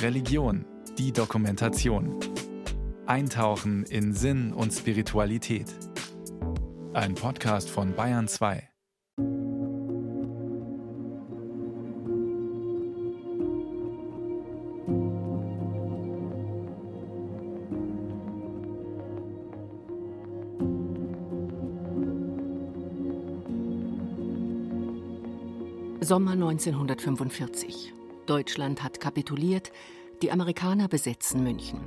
Religion, die Dokumentation. Eintauchen in Sinn und Spiritualität. Ein Podcast von Bayern 2. Sommer 1945. Deutschland hat kapituliert, die Amerikaner besetzen München.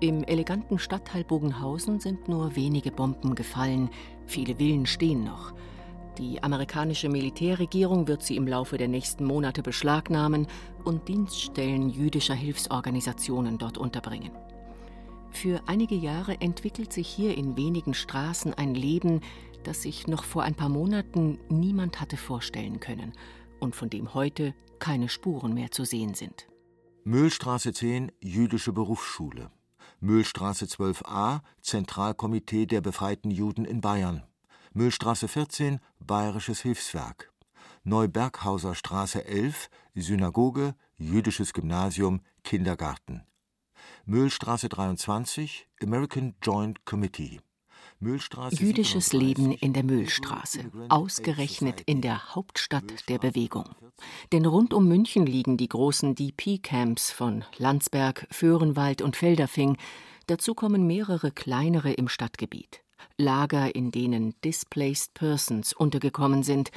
Im eleganten Stadtteil Bogenhausen sind nur wenige Bomben gefallen, viele Villen stehen noch. Die amerikanische Militärregierung wird sie im Laufe der nächsten Monate beschlagnahmen und Dienststellen jüdischer Hilfsorganisationen dort unterbringen. Für einige Jahre entwickelt sich hier in wenigen Straßen ein Leben, das sich noch vor ein paar Monaten niemand hatte vorstellen können und von dem heute keine Spuren mehr zu sehen sind. Mühlstraße 10 Jüdische Berufsschule. Mühlstraße 12a Zentralkomitee der befreiten Juden in Bayern. Mühlstraße 14 Bayerisches Hilfswerk. Neuberghauser Straße 11 Synagoge, Jüdisches Gymnasium, Kindergarten. Mühlstraße 23 American Joint Committee. Jüdisches Leben in der Mühlstraße, ausgerechnet in der Hauptstadt der Bewegung. Denn rund um München liegen die großen DP-Camps von Landsberg, Föhrenwald und Felderfing. Dazu kommen mehrere kleinere im Stadtgebiet. Lager, in denen Displaced Persons untergekommen sind,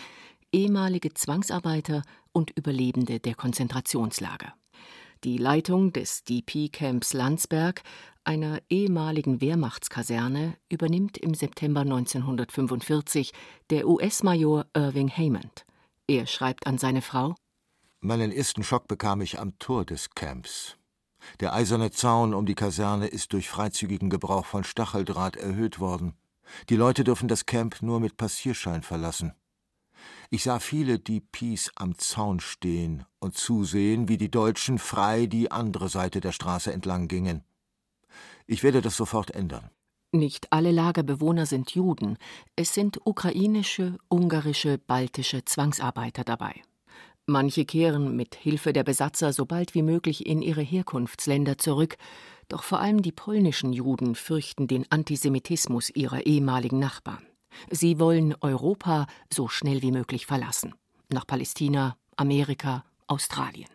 ehemalige Zwangsarbeiter und Überlebende der Konzentrationslager. Die Leitung des DP-Camps Landsberg einer ehemaligen Wehrmachtskaserne übernimmt im September 1945 der US-Major Irving Hammond. Er schreibt an seine Frau: Meinen ersten Schock bekam ich am Tor des Camps. Der eiserne Zaun um die Kaserne ist durch freizügigen Gebrauch von Stacheldraht erhöht worden. Die Leute dürfen das Camp nur mit Passierschein verlassen. Ich sah viele DPs am Zaun stehen und zusehen, wie die Deutschen frei die andere Seite der Straße entlang gingen. Ich werde das sofort ändern. Nicht alle Lagerbewohner sind Juden. Es sind ukrainische, ungarische, baltische Zwangsarbeiter dabei. Manche kehren mit Hilfe der Besatzer so bald wie möglich in ihre Herkunftsländer zurück, doch vor allem die polnischen Juden fürchten den Antisemitismus ihrer ehemaligen Nachbarn. Sie wollen Europa so schnell wie möglich verlassen. Nach Palästina, Amerika, Australien.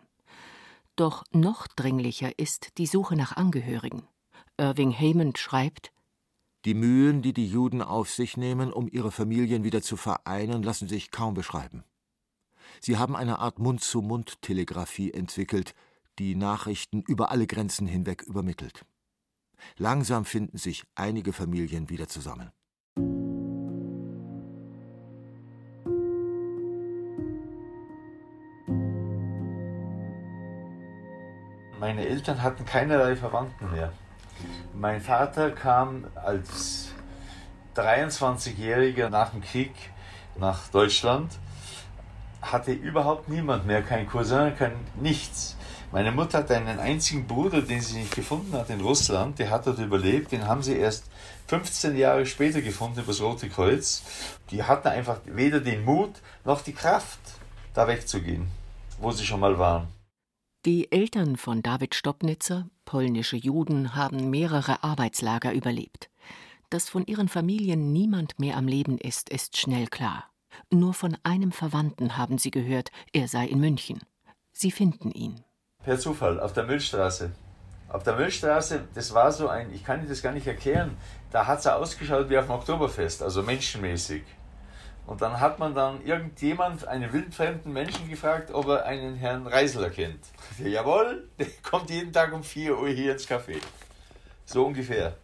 Doch noch dringlicher ist die Suche nach Angehörigen. Irving Hammond schreibt Die Mühen, die die Juden auf sich nehmen, um ihre Familien wieder zu vereinen, lassen sich kaum beschreiben. Sie haben eine Art Mund-zu-Mund-Telegrafie entwickelt, die Nachrichten über alle Grenzen hinweg übermittelt. Langsam finden sich einige Familien wieder zusammen. Meine Eltern hatten keinerlei Verwandten mehr. Mein Vater kam als 23-Jähriger nach dem Krieg nach Deutschland, hatte überhaupt niemand mehr, kein Cousin, kein nichts. Meine Mutter hat einen einzigen Bruder, den sie nicht gefunden hat in Russland, der hat dort überlebt, den haben sie erst 15 Jahre später gefunden über das Rote Kreuz. Die hatten einfach weder den Mut noch die Kraft, da wegzugehen, wo sie schon mal waren. Die Eltern von David Stopnitzer, polnische Juden, haben mehrere Arbeitslager überlebt. Dass von ihren Familien niemand mehr am Leben ist, ist schnell klar. Nur von einem Verwandten haben sie gehört, er sei in München. Sie finden ihn. Per Zufall, auf der Müllstraße. Auf der Müllstraße, das war so ein, ich kann Ihnen das gar nicht erklären, da hat es ausgeschaut wie auf dem Oktoberfest, also menschenmäßig. Und dann hat man dann irgendjemand, einen wildfremden Menschen gefragt, ob er einen Herrn Reisler kennt. Ja, jawohl, der kommt jeden Tag um 4 Uhr hier ins Café. So ungefähr.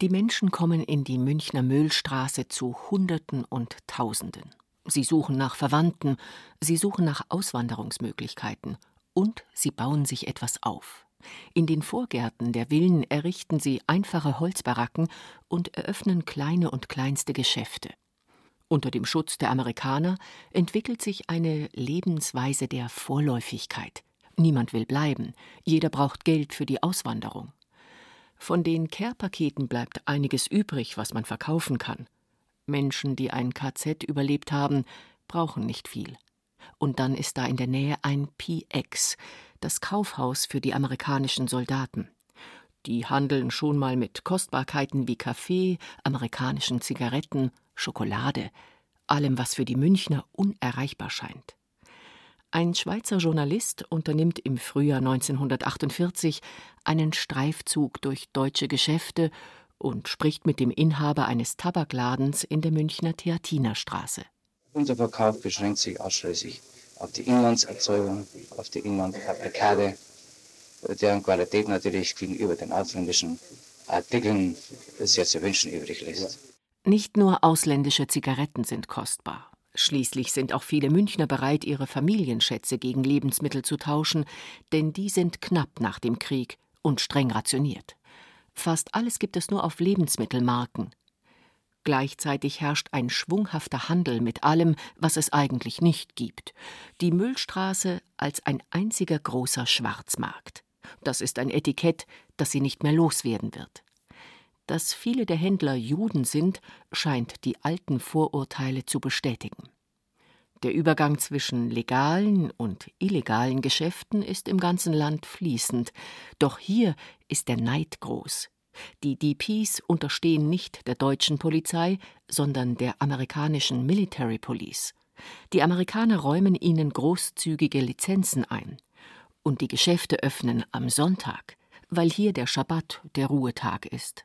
Die Menschen kommen in die Münchner Müllstraße zu Hunderten und Tausenden. Sie suchen nach Verwandten, sie suchen nach Auswanderungsmöglichkeiten und sie bauen sich etwas auf. In den Vorgärten der Villen errichten sie einfache Holzbaracken und eröffnen kleine und kleinste Geschäfte. Unter dem Schutz der Amerikaner entwickelt sich eine Lebensweise der Vorläufigkeit. Niemand will bleiben, jeder braucht Geld für die Auswanderung. Von den Care-Paketen bleibt einiges übrig, was man verkaufen kann. Menschen, die ein KZ überlebt haben, brauchen nicht viel. Und dann ist da in der Nähe ein PX, das Kaufhaus für die amerikanischen Soldaten. Die handeln schon mal mit Kostbarkeiten wie Kaffee, amerikanischen Zigaretten, Schokolade, allem, was für die Münchner unerreichbar scheint. Ein Schweizer Journalist unternimmt im Frühjahr 1948 einen Streifzug durch deutsche Geschäfte und spricht mit dem Inhaber eines Tabakladens in der Münchner Theatinerstraße. Unser Verkauf beschränkt sich ausschließlich auf die Inlandserzeugung, auf die Inlandfabrikate, deren Qualität natürlich gegenüber den ausländischen Artikeln sehr zu wünschen übrig lässt. Nicht nur ausländische Zigaretten sind kostbar. Schließlich sind auch viele Münchner bereit, ihre Familienschätze gegen Lebensmittel zu tauschen, denn die sind knapp nach dem Krieg und streng rationiert. Fast alles gibt es nur auf Lebensmittelmarken. Gleichzeitig herrscht ein schwunghafter Handel mit allem, was es eigentlich nicht gibt. Die Müllstraße als ein einziger großer Schwarzmarkt. Das ist ein Etikett, das sie nicht mehr loswerden wird. Dass viele der Händler Juden sind, scheint die alten Vorurteile zu bestätigen. Der Übergang zwischen legalen und illegalen Geschäften ist im ganzen Land fließend, doch hier ist der Neid groß. Die DPs unterstehen nicht der deutschen Polizei, sondern der amerikanischen Military Police. Die Amerikaner räumen ihnen großzügige Lizenzen ein. Und die Geschäfte öffnen am Sonntag, weil hier der Schabbat der Ruhetag ist.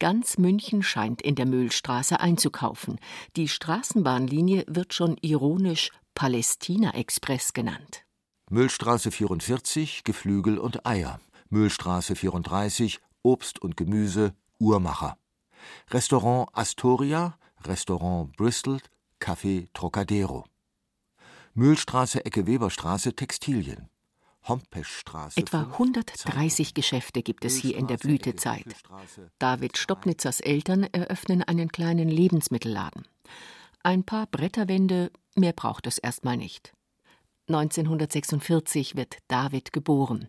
Ganz München scheint in der Mühlstraße einzukaufen. Die Straßenbahnlinie wird schon ironisch Palästina Express genannt. Müllstraße 44 Geflügel und Eier. Müllstraße 34 Obst und Gemüse Uhrmacher. Restaurant Astoria, Restaurant Bristol, Café Trocadero. Mühlstraße Ecke Weberstraße Textilien. Etwa 130 Geschäfte gibt es hier in der Blütezeit. David Stoppnitzers Eltern eröffnen einen kleinen Lebensmittelladen. Ein paar Bretterwände, mehr braucht es erstmal nicht. 1946 wird David geboren.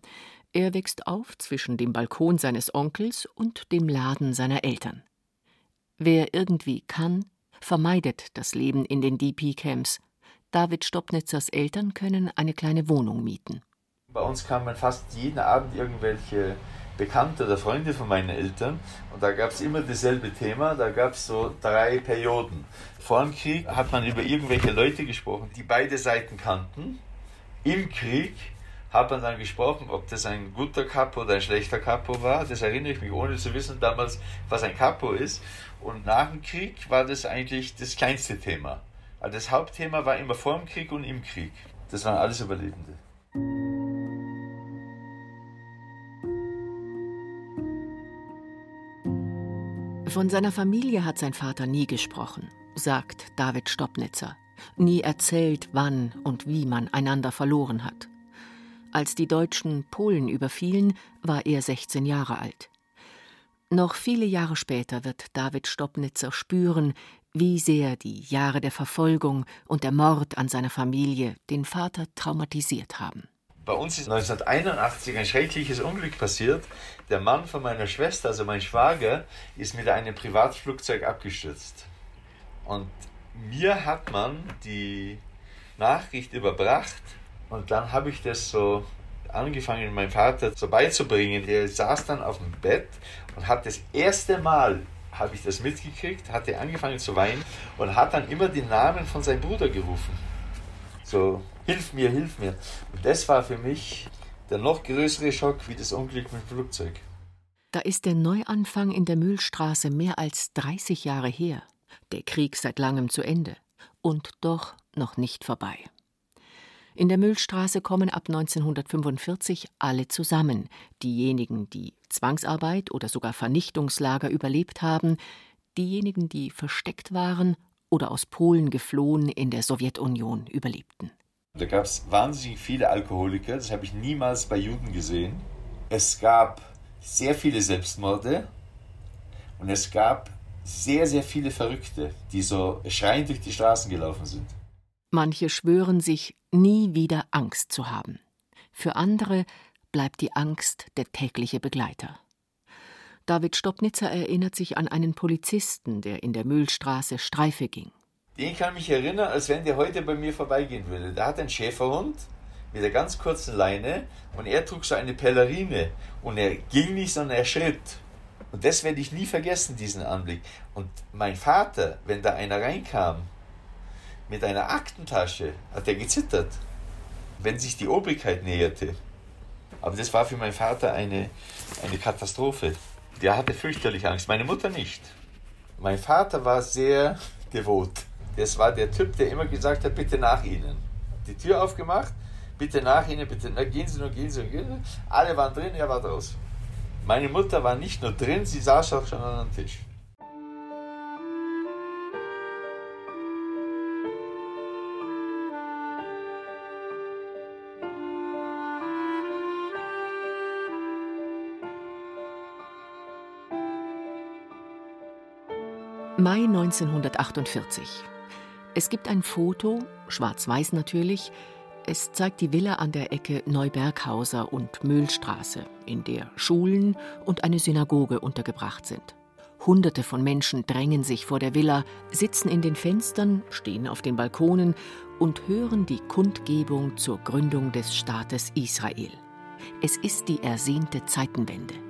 Er wächst auf zwischen dem Balkon seines Onkels und dem Laden seiner Eltern. Wer irgendwie kann, vermeidet das Leben in den DP-Camps. David Stoppnitzers Eltern können eine kleine Wohnung mieten. Bei uns kamen fast jeden Abend irgendwelche Bekannte oder Freunde von meinen Eltern und da gab es immer dasselbe Thema, da gab es so drei Perioden. Vor dem Krieg hat man über irgendwelche Leute gesprochen, die beide Seiten kannten. Im Krieg hat man dann gesprochen, ob das ein guter Capo oder ein schlechter Capo war. Das erinnere ich mich, ohne zu wissen damals, was ein Capo ist. Und nach dem Krieg war das eigentlich das kleinste Thema. Also das Hauptthema war immer vor dem Krieg und im Krieg. Das waren alles Überlebende. Von seiner Familie hat sein Vater nie gesprochen, sagt David Stoppnitzer, nie erzählt, wann und wie man einander verloren hat. Als die Deutschen Polen überfielen, war er 16 Jahre alt. Noch viele Jahre später wird David Stoppnitzer spüren, wie sehr die Jahre der Verfolgung und der Mord an seiner Familie den Vater traumatisiert haben. Bei uns ist 1981 ein schreckliches Unglück passiert. Der Mann von meiner Schwester, also mein Schwager, ist mit einem Privatflugzeug abgestürzt. Und mir hat man die Nachricht überbracht und dann habe ich das so angefangen, meinem Vater so beizubringen. Der saß dann auf dem Bett und hat das erste Mal habe ich das mitgekriegt, hatte angefangen zu weinen und hat dann immer den Namen von seinem Bruder gerufen. So, hilf mir, hilf mir. Und das war für mich der noch größere Schock wie das Unglück mit dem Flugzeug. Da ist der Neuanfang in der Mühlstraße mehr als 30 Jahre her. Der Krieg seit langem zu Ende. Und doch noch nicht vorbei. In der Müllstraße kommen ab 1945 alle zusammen, diejenigen, die Zwangsarbeit oder sogar Vernichtungslager überlebt haben, diejenigen, die versteckt waren oder aus Polen geflohen in der Sowjetunion überlebten. Da gab es wahnsinnig viele Alkoholiker, das habe ich niemals bei Juden gesehen. Es gab sehr viele Selbstmorde und es gab sehr, sehr viele Verrückte, die so schreiend durch die Straßen gelaufen sind. Manche schwören sich, nie wieder Angst zu haben. Für andere bleibt die Angst der tägliche Begleiter. David Stoppnitzer erinnert sich an einen Polizisten, der in der Mühlstraße Streife ging. Den kann mich erinnern, als wenn der heute bei mir vorbeigehen würde. Der hat einen Schäferhund, mit der ganz kurzen Leine und er trug so eine Pellerine und er ging nicht, sondern er schritt. Und das werde ich nie vergessen, diesen Anblick. Und mein Vater, wenn da einer reinkam mit einer Aktentasche, hat er gezittert, wenn sich die Obrigkeit näherte. Aber das war für meinen Vater eine, eine Katastrophe. Der hatte fürchterlich Angst, meine Mutter nicht. Mein Vater war sehr devot. Das war der Typ, der immer gesagt hat, bitte nach Ihnen. Die Tür aufgemacht, bitte nach Ihnen, bitte, na, gehen Sie nur, gehen Sie nur, gehen Sie. Alle waren drin, er war draußen. Meine Mutter war nicht nur drin, sie saß auch schon an dem Tisch. Mai 1948. Es gibt ein Foto, schwarz-weiß natürlich. Es zeigt die Villa an der Ecke Neuberghauser und Mühlstraße, in der Schulen und eine Synagoge untergebracht sind. Hunderte von Menschen drängen sich vor der Villa, sitzen in den Fenstern, stehen auf den Balkonen und hören die Kundgebung zur Gründung des Staates Israel. Es ist die ersehnte Zeitenwende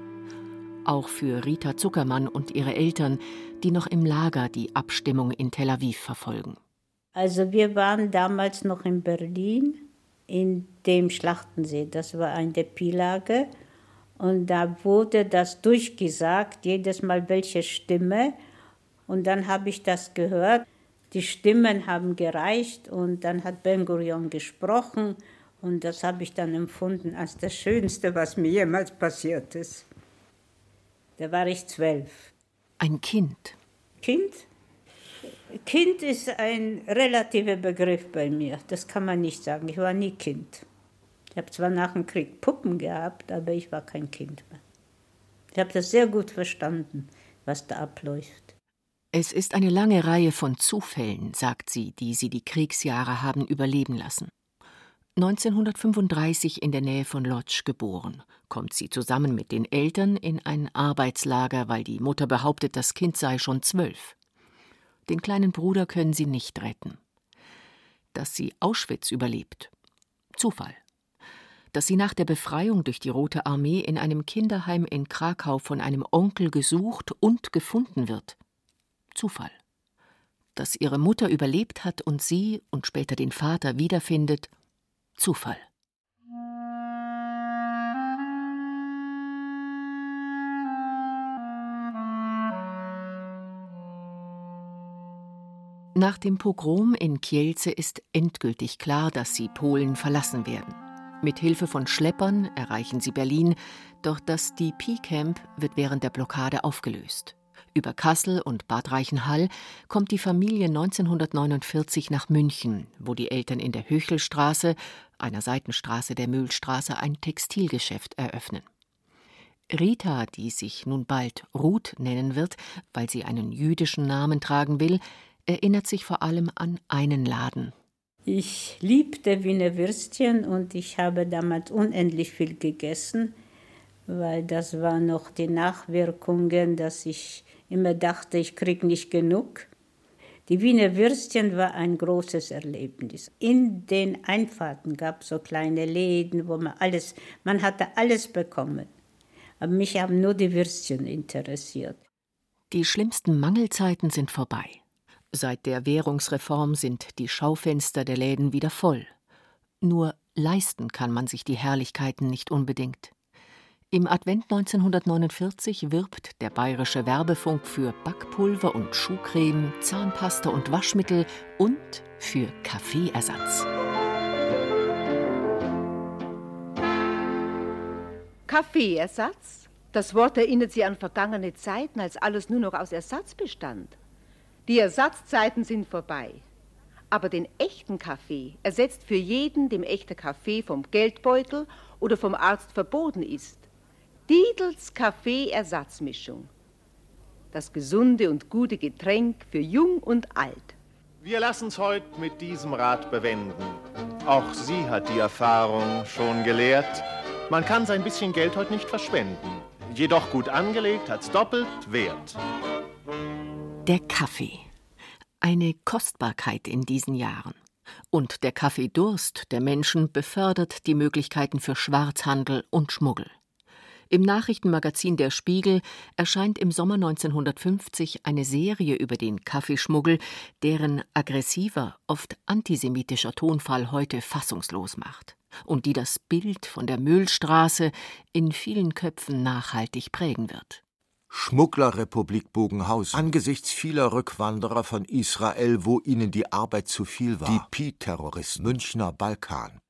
auch für Rita Zuckermann und ihre Eltern, die noch im Lager die Abstimmung in Tel Aviv verfolgen. Also wir waren damals noch in Berlin in dem Schlachtensee, das war ein Depilager und da wurde das durchgesagt, jedes Mal welche Stimme und dann habe ich das gehört. Die Stimmen haben gereicht und dann hat Ben Gurion gesprochen und das habe ich dann empfunden als das Schönste, was mir jemals passiert ist. Da war ich zwölf. Ein Kind. Kind? Kind ist ein relativer Begriff bei mir. Das kann man nicht sagen. Ich war nie Kind. Ich habe zwar nach dem Krieg Puppen gehabt, aber ich war kein Kind mehr. Ich habe das sehr gut verstanden, was da abläuft. Es ist eine lange Reihe von Zufällen, sagt sie, die sie die Kriegsjahre haben überleben lassen. 1935 in der Nähe von Lodz geboren, kommt sie zusammen mit den Eltern in ein Arbeitslager, weil die Mutter behauptet, das Kind sei schon zwölf. Den kleinen Bruder können sie nicht retten. Dass sie Auschwitz überlebt. Zufall. Dass sie nach der Befreiung durch die Rote Armee in einem Kinderheim in Krakau von einem Onkel gesucht und gefunden wird. Zufall. Dass ihre Mutter überlebt hat und sie und später den Vater wiederfindet Zufall. Nach dem Pogrom in Kielce ist endgültig klar, dass sie Polen verlassen werden. Mit Hilfe von Schleppern erreichen sie Berlin, doch das DP-Camp wird während der Blockade aufgelöst. Über Kassel und Bad Reichenhall kommt die Familie 1949 nach München, wo die Eltern in der Höchelstraße, einer Seitenstraße der Mühlstraße, ein Textilgeschäft eröffnen. Rita, die sich nun bald Ruth nennen wird, weil sie einen jüdischen Namen tragen will, erinnert sich vor allem an einen Laden. Ich liebte Wiener Würstchen und ich habe damals unendlich viel gegessen, weil das war noch die Nachwirkungen, dass ich immer dachte, ich kriege nicht genug. Die Wiener Würstchen war ein großes Erlebnis. In den Einfahrten gab es so kleine Läden, wo man alles, man hatte alles bekommen. Aber mich haben nur die Würstchen interessiert. Die schlimmsten Mangelzeiten sind vorbei. Seit der Währungsreform sind die Schaufenster der Läden wieder voll. Nur leisten kann man sich die Herrlichkeiten nicht unbedingt. Im Advent 1949 wirbt der bayerische Werbefunk für Backpulver und Schuhcreme, Zahnpasta und Waschmittel und für Kaffeeersatz. Kaffeeersatz? Das Wort erinnert Sie an vergangene Zeiten, als alles nur noch aus Ersatz bestand. Die Ersatzzeiten sind vorbei. Aber den echten Kaffee ersetzt für jeden, dem echter Kaffee vom Geldbeutel oder vom Arzt verboten ist. Dietls Kaffee-Ersatzmischung. Das gesunde und gute Getränk für jung und alt. Wir lassen's heute mit diesem Rat bewenden. Auch sie hat die Erfahrung schon gelehrt. Man kann sein bisschen Geld heute nicht verschwenden. Jedoch gut angelegt hat's doppelt Wert. Der Kaffee. Eine Kostbarkeit in diesen Jahren. Und der Kaffeedurst der Menschen befördert die Möglichkeiten für Schwarzhandel und Schmuggel. Im Nachrichtenmagazin Der Spiegel erscheint im Sommer 1950 eine Serie über den Kaffeeschmuggel, deren aggressiver, oft antisemitischer Tonfall heute fassungslos macht und die das Bild von der Mühlstraße in vielen Köpfen nachhaltig prägen wird. Schmugglerrepublik Bogenhaus. Angesichts vieler Rückwanderer von Israel, wo ihnen die Arbeit zu viel war. Die Pi-Terroristen. Münchner Balkan.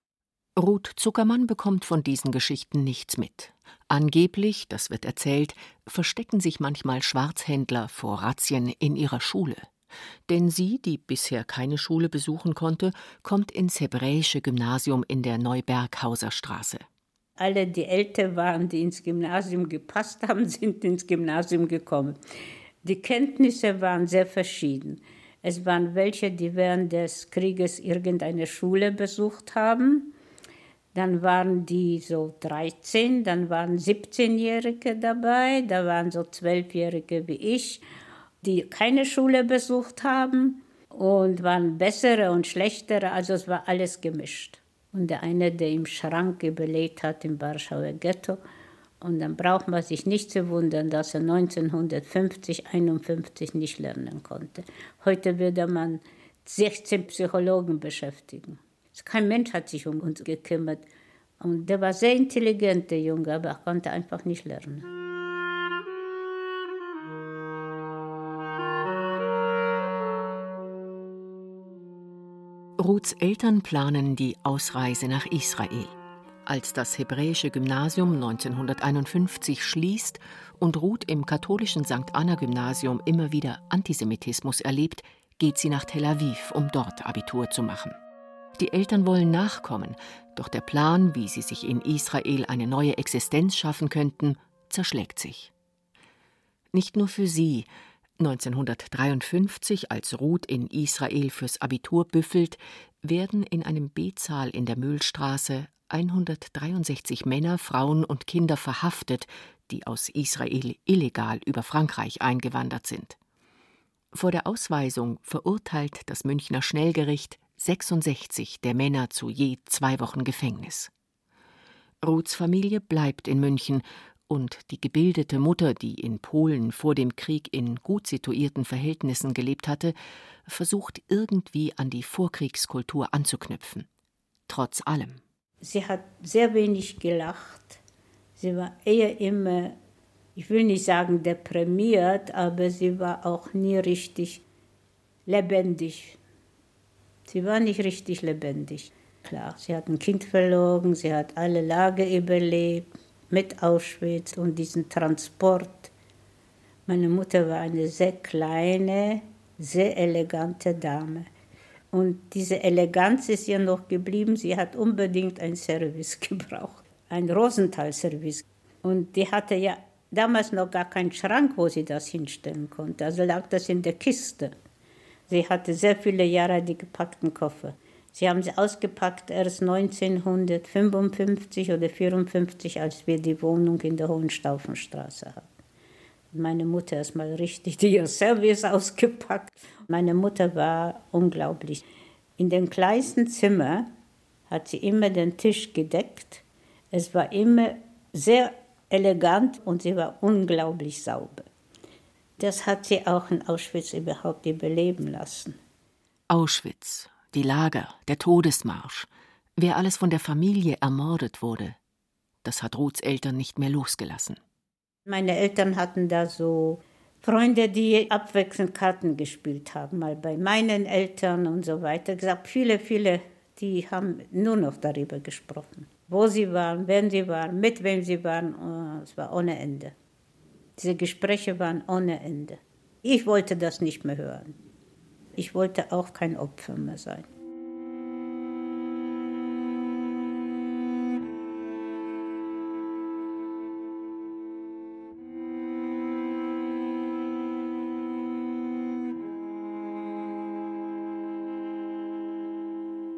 Ruth Zuckermann bekommt von diesen Geschichten nichts mit. Angeblich, das wird erzählt, verstecken sich manchmal Schwarzhändler vor Razzien in ihrer Schule. Denn sie, die bisher keine Schule besuchen konnte, kommt ins hebräische Gymnasium in der Neuberghauser Straße. Alle, die älter waren, die ins Gymnasium gepasst haben, sind ins Gymnasium gekommen. Die Kenntnisse waren sehr verschieden. Es waren welche, die während des Krieges irgendeine Schule besucht haben dann waren die so 13, dann waren 17-Jährige dabei, da waren so 12-Jährige wie ich, die keine Schule besucht haben und waren bessere und schlechtere, also es war alles gemischt. Und der eine, der im Schrank überlebt hat im Warschauer Ghetto, und dann braucht man sich nicht zu wundern, dass er 1950, 51 nicht lernen konnte. Heute würde man 16 Psychologen beschäftigen. Kein Mensch hat sich um uns gekümmert. Und der war sehr intelligent, der Junge, aber er konnte einfach nicht lernen. Ruths Eltern planen die Ausreise nach Israel. Als das hebräische Gymnasium 1951 schließt und Ruth im katholischen St. Anna Gymnasium immer wieder Antisemitismus erlebt, geht sie nach Tel Aviv, um dort Abitur zu machen. Die Eltern wollen nachkommen, doch der Plan, wie sie sich in Israel eine neue Existenz schaffen könnten, zerschlägt sich. Nicht nur für sie. 1953, als Ruth in Israel fürs Abitur büffelt, werden in einem B-Zahl in der Mühlstraße 163 Männer, Frauen und Kinder verhaftet, die aus Israel illegal über Frankreich eingewandert sind. Vor der Ausweisung verurteilt das Münchner Schnellgericht 66 der Männer zu je zwei Wochen Gefängnis. Ruths Familie bleibt in München und die gebildete Mutter, die in Polen vor dem Krieg in gut situierten Verhältnissen gelebt hatte, versucht irgendwie an die Vorkriegskultur anzuknüpfen. Trotz allem. Sie hat sehr wenig gelacht. Sie war eher immer, ich will nicht sagen deprimiert, aber sie war auch nie richtig lebendig. Sie war nicht richtig lebendig. Klar, sie hat ein Kind verloren, sie hat alle Lager überlebt, mit Auschwitz und diesen Transport. Meine Mutter war eine sehr kleine, sehr elegante Dame. Und diese Eleganz ist ihr noch geblieben. Sie hat unbedingt ein Service gebraucht, ein Rosenthal-Service. Und die hatte ja damals noch gar keinen Schrank, wo sie das hinstellen konnte. Also lag das in der Kiste. Sie hatte sehr viele Jahre die gepackten Koffer. Sie haben sie ausgepackt erst 1955 oder 1954, als wir die Wohnung in der Hohenstaufenstraße hatten. Meine Mutter ist mal richtig ihr Service ausgepackt. Meine Mutter war unglaublich. In dem kleinsten Zimmer hat sie immer den Tisch gedeckt. Es war immer sehr elegant und sie war unglaublich sauber. Das hat sie auch in Auschwitz überhaupt überleben lassen. Auschwitz, die Lager, der Todesmarsch, wer alles von der Familie ermordet wurde, das hat Ruths Eltern nicht mehr losgelassen. Meine Eltern hatten da so Freunde, die abwechselnd Karten gespielt haben, mal bei meinen Eltern und so weiter. Gesagt, viele, viele, die haben nur noch darüber gesprochen, wo sie waren, wenn sie waren, mit wem sie waren. Es war ohne Ende. Diese Gespräche waren ohne Ende. Ich wollte das nicht mehr hören. Ich wollte auch kein Opfer mehr sein.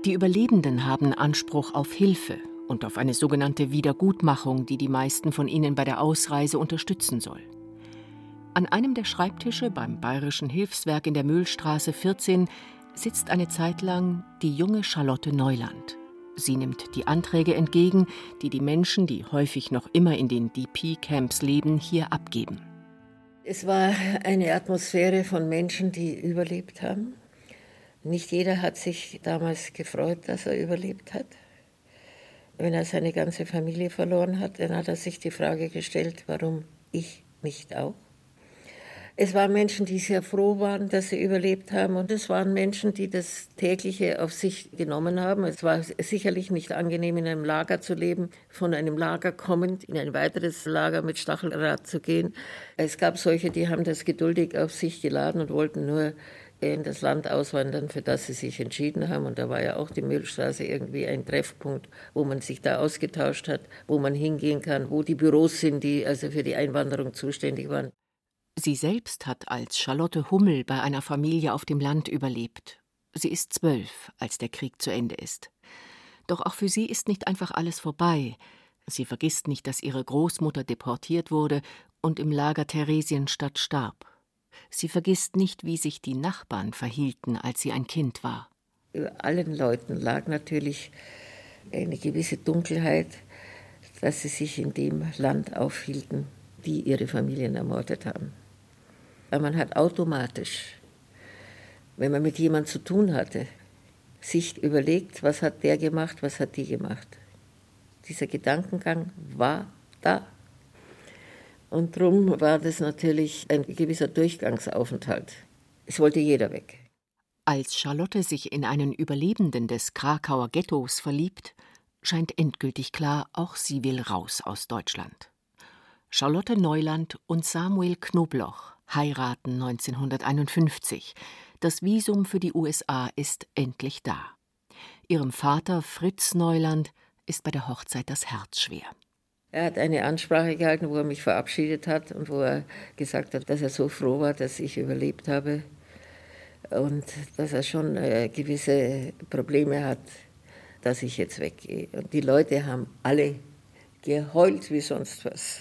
Die Überlebenden haben Anspruch auf Hilfe und auf eine sogenannte Wiedergutmachung, die die meisten von ihnen bei der Ausreise unterstützen soll. An einem der Schreibtische beim Bayerischen Hilfswerk in der Mühlstraße 14 sitzt eine Zeit lang die junge Charlotte Neuland. Sie nimmt die Anträge entgegen, die die Menschen, die häufig noch immer in den DP-Camps leben, hier abgeben. Es war eine Atmosphäre von Menschen, die überlebt haben. Nicht jeder hat sich damals gefreut, dass er überlebt hat. Wenn er seine ganze Familie verloren hat, dann hat er sich die Frage gestellt, warum ich nicht auch. Es waren Menschen, die sehr froh waren, dass sie überlebt haben. Und es waren Menschen, die das tägliche auf sich genommen haben. Es war sicherlich nicht angenehm, in einem Lager zu leben, von einem Lager kommend in ein weiteres Lager mit Stacheldraht zu gehen. Es gab solche, die haben das geduldig auf sich geladen und wollten nur in das Land auswandern, für das sie sich entschieden haben. Und da war ja auch die Müllstraße irgendwie ein Treffpunkt, wo man sich da ausgetauscht hat, wo man hingehen kann, wo die Büros sind, die also für die Einwanderung zuständig waren. Sie selbst hat als Charlotte Hummel bei einer Familie auf dem Land überlebt. Sie ist zwölf, als der Krieg zu Ende ist. Doch auch für sie ist nicht einfach alles vorbei. Sie vergisst nicht, dass ihre Großmutter deportiert wurde und im Lager Theresienstadt starb. Sie vergisst nicht, wie sich die Nachbarn verhielten, als sie ein Kind war. Über allen Leuten lag natürlich eine gewisse Dunkelheit, dass sie sich in dem Land aufhielten, die ihre Familien ermordet haben. Weil man hat automatisch, wenn man mit jemandem zu tun hatte, sich überlegt, was hat der gemacht, was hat die gemacht. Dieser Gedankengang war da. Und darum war das natürlich ein gewisser Durchgangsaufenthalt. Es wollte jeder weg. Als Charlotte sich in einen Überlebenden des Krakauer Ghettos verliebt, scheint endgültig klar, auch sie will raus aus Deutschland. Charlotte Neuland und Samuel Knobloch heiraten 1951. Das Visum für die USA ist endlich da. Ihrem Vater Fritz Neuland ist bei der Hochzeit das Herz schwer. Er hat eine Ansprache gehalten, wo er mich verabschiedet hat und wo er gesagt hat, dass er so froh war, dass ich überlebt habe und dass er schon äh, gewisse Probleme hat, dass ich jetzt weggehe. Und die Leute haben alle geheult wie sonst was.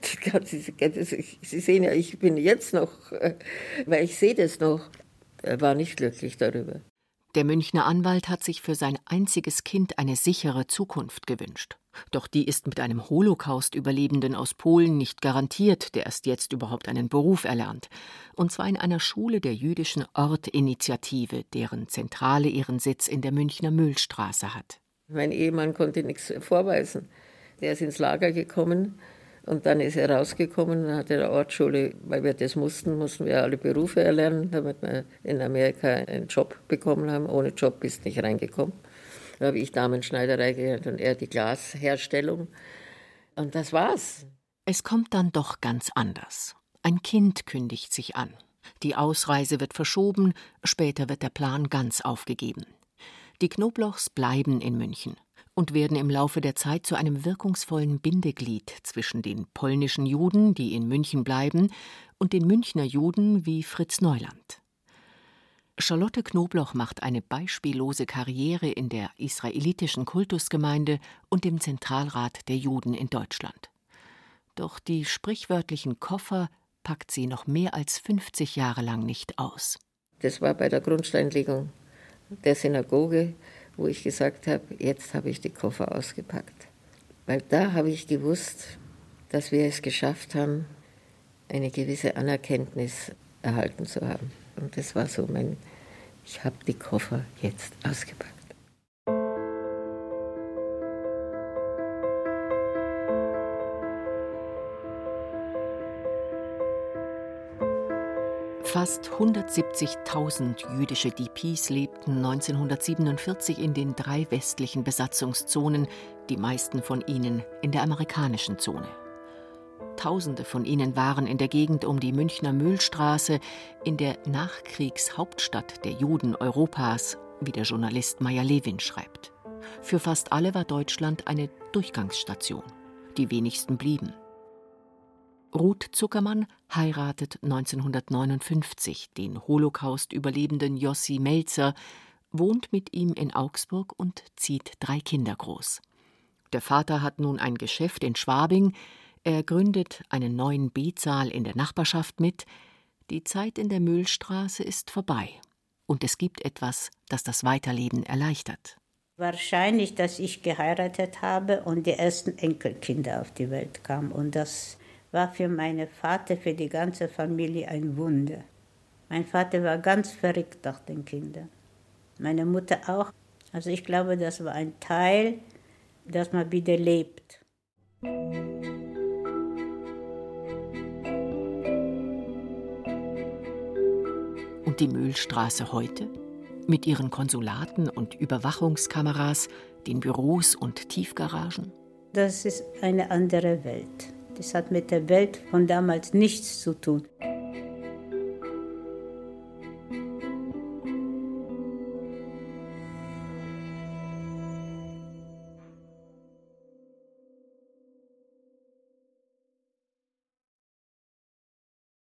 Sie sehen ja, ich bin jetzt noch, äh, weil ich sehe das noch. Er war nicht glücklich darüber. Der Münchner Anwalt hat sich für sein einziges Kind eine sichere Zukunft gewünscht. Doch die ist mit einem Holocaust-Überlebenden aus Polen nicht garantiert, der erst jetzt überhaupt einen Beruf erlernt. Und zwar in einer Schule der jüdischen Ortinitiative, deren Zentrale ihren Sitz in der Münchner Mühlstraße hat. Mein Ehemann konnte nichts vorweisen. Der ist ins Lager gekommen und dann ist er rausgekommen und hat in der Ortsschule, weil wir das mussten, mussten wir alle Berufe erlernen, damit wir in Amerika einen Job bekommen haben. Ohne Job bist du nicht reingekommen. Da habe ich Damenschneiderei gelernt und er die Glasherstellung. Und das war's. Es kommt dann doch ganz anders. Ein Kind kündigt sich an. Die Ausreise wird verschoben, später wird der Plan ganz aufgegeben. Die Knoblochs bleiben in München und werden im Laufe der Zeit zu einem wirkungsvollen Bindeglied zwischen den polnischen Juden, die in München bleiben, und den Münchner Juden wie Fritz Neuland. Charlotte Knobloch macht eine beispiellose Karriere in der israelitischen Kultusgemeinde und dem Zentralrat der Juden in Deutschland. Doch die sprichwörtlichen Koffer packt sie noch mehr als 50 Jahre lang nicht aus. Das war bei der Grundsteinlegung der Synagoge wo ich gesagt habe, jetzt habe ich die Koffer ausgepackt. Weil da habe ich gewusst, dass wir es geschafft haben, eine gewisse Anerkenntnis erhalten zu haben. Und das war so mein, ich habe die Koffer jetzt ausgepackt. Fast 170.000 jüdische DPs lebten 1947 in den drei westlichen Besatzungszonen, die meisten von ihnen in der amerikanischen Zone. Tausende von ihnen waren in der Gegend um die Münchner Mühlstraße, in der Nachkriegshauptstadt der Juden Europas, wie der Journalist Meyer Lewin schreibt. Für fast alle war Deutschland eine Durchgangsstation. Die wenigsten blieben. Ruth Zuckermann heiratet 1959 den Holocaust-Überlebenden Jossi Melzer, wohnt mit ihm in Augsburg und zieht drei Kinder groß. Der Vater hat nun ein Geschäft in Schwabing, er gründet einen neuen Betsaal in der Nachbarschaft mit. Die Zeit in der Mühlstraße ist vorbei. Und es gibt etwas, das das Weiterleben erleichtert. Wahrscheinlich, dass ich geheiratet habe und die ersten Enkelkinder auf die Welt kamen. Und das war für meinen Vater, für die ganze Familie ein Wunder. Mein Vater war ganz verrückt nach den Kindern. Meine Mutter auch. Also ich glaube, das war ein Teil, dass man wieder lebt. Die Mühlstraße heute? Mit ihren Konsulaten und Überwachungskameras, den Büros und Tiefgaragen? Das ist eine andere Welt. Das hat mit der Welt von damals nichts zu tun.